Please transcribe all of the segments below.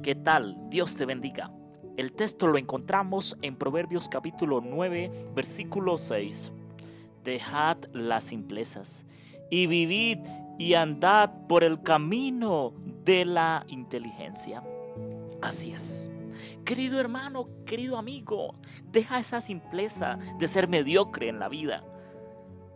¿Qué tal? Dios te bendiga. El texto lo encontramos en Proverbios capítulo 9, versículo 6. Dejad las simplezas y vivid y andad por el camino de la inteligencia. Así es. Querido hermano, querido amigo, deja esa simpleza de ser mediocre en la vida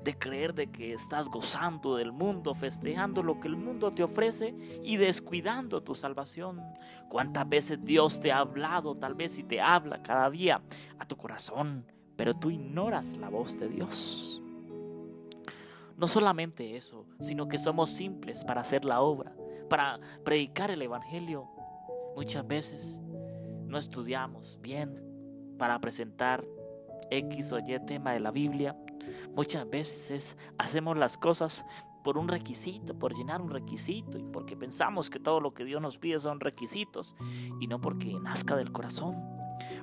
de creer de que estás gozando del mundo, festejando lo que el mundo te ofrece y descuidando tu salvación. ¿Cuántas veces Dios te ha hablado, tal vez si te habla cada día a tu corazón, pero tú ignoras la voz de Dios? No solamente eso, sino que somos simples para hacer la obra, para predicar el Evangelio. Muchas veces no estudiamos bien para presentar X o Y tema de la Biblia Muchas veces hacemos las cosas por un requisito, por llenar un requisito y porque pensamos que todo lo que Dios nos pide son requisitos y no porque nazca del corazón.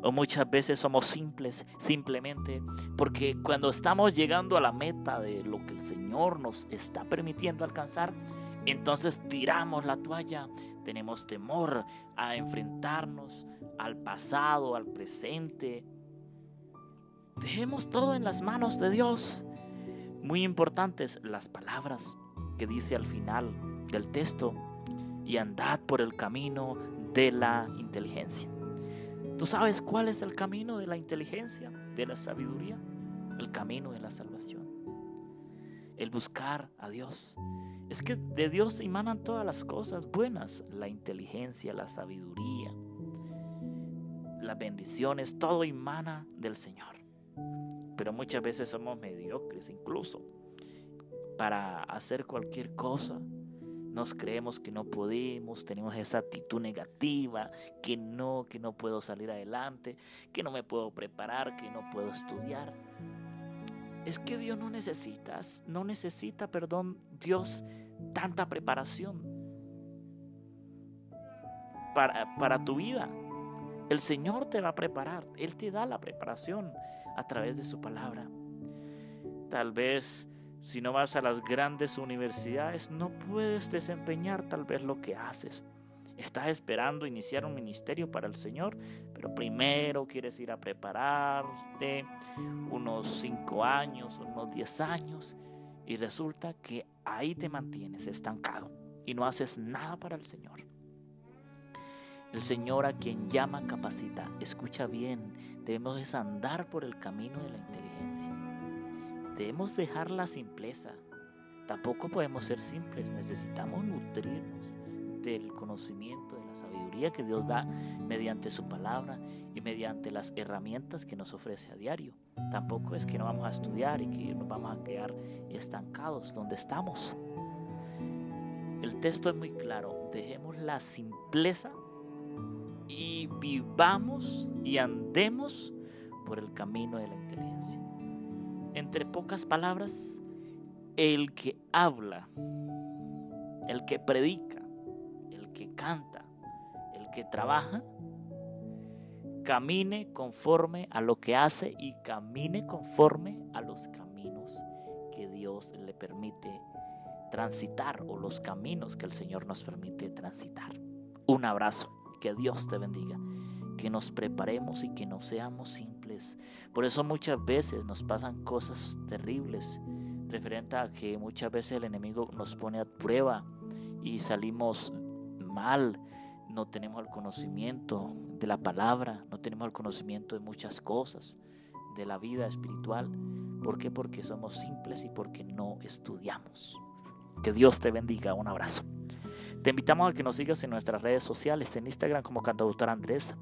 O muchas veces somos simples simplemente porque cuando estamos llegando a la meta de lo que el Señor nos está permitiendo alcanzar, entonces tiramos la toalla, tenemos temor a enfrentarnos al pasado, al presente, Dejemos todo en las manos de Dios. Muy importantes las palabras que dice al final del texto y andad por el camino de la inteligencia. ¿Tú sabes cuál es el camino de la inteligencia, de la sabiduría? El camino de la salvación. El buscar a Dios. Es que de Dios emanan todas las cosas buenas, la inteligencia, la sabiduría, las bendiciones, todo emana del Señor pero muchas veces somos mediocres incluso. Para hacer cualquier cosa, nos creemos que no podemos, tenemos esa actitud negativa, que no, que no puedo salir adelante, que no me puedo preparar, que no puedo estudiar. Es que Dios no necesita, no necesita, perdón, Dios tanta preparación para, para tu vida. El Señor te va a preparar, Él te da la preparación a través de su palabra. Tal vez si no vas a las grandes universidades no puedes desempeñar tal vez lo que haces. Estás esperando iniciar un ministerio para el Señor, pero primero quieres ir a prepararte unos cinco años, unos diez años, y resulta que ahí te mantienes estancado y no haces nada para el Señor. El Señor a quien llama capacita. Escucha bien, debemos andar por el camino de la inteligencia. Debemos dejar la simpleza. Tampoco podemos ser simples, necesitamos nutrirnos del conocimiento, de la sabiduría que Dios da mediante su palabra y mediante las herramientas que nos ofrece a diario. Tampoco es que no vamos a estudiar y que nos vamos a quedar estancados donde estamos. El texto es muy claro, dejemos la simpleza y vivamos y andemos por el camino de la inteligencia. Entre pocas palabras, el que habla, el que predica, el que canta, el que trabaja, camine conforme a lo que hace y camine conforme a los caminos que Dios le permite transitar o los caminos que el Señor nos permite transitar. Un abrazo. Que Dios te bendiga. Que nos preparemos y que no seamos simples. Por eso muchas veces nos pasan cosas terribles referente a que muchas veces el enemigo nos pone a prueba y salimos mal. No tenemos el conocimiento de la palabra, no tenemos el conocimiento de muchas cosas de la vida espiritual. ¿Por qué? Porque somos simples y porque no estudiamos. Que Dios te bendiga. Un abrazo. Te invitamos a que nos sigas en nuestras redes sociales, en Instagram como Cantautor Andrés,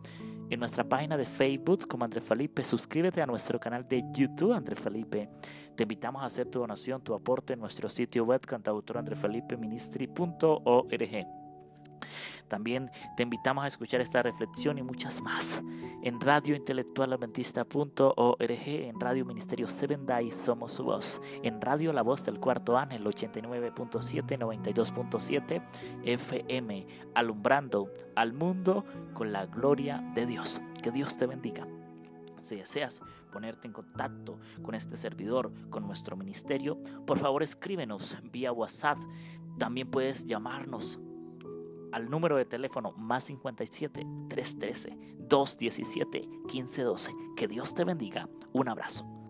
en nuestra página de Facebook como Andrés Felipe. Suscríbete a nuestro canal de YouTube Andrés Felipe. Te invitamos a hacer tu donación, tu aporte en nuestro sitio web cantautorandrefelipeministry.org. También te invitamos a escuchar esta reflexión y muchas más en radiointelectualadventista.org, en Radio Ministerio Seven Day Somos Su Voz, en Radio La Voz del Cuarto Ángel 89.7, 92.7 FM, alumbrando al mundo con la gloria de Dios. Que Dios te bendiga. Si deseas ponerte en contacto con este servidor, con nuestro ministerio, por favor escríbenos vía WhatsApp. También puedes llamarnos al número de teléfono más 57 313 217 1512. Que Dios te bendiga. Un abrazo.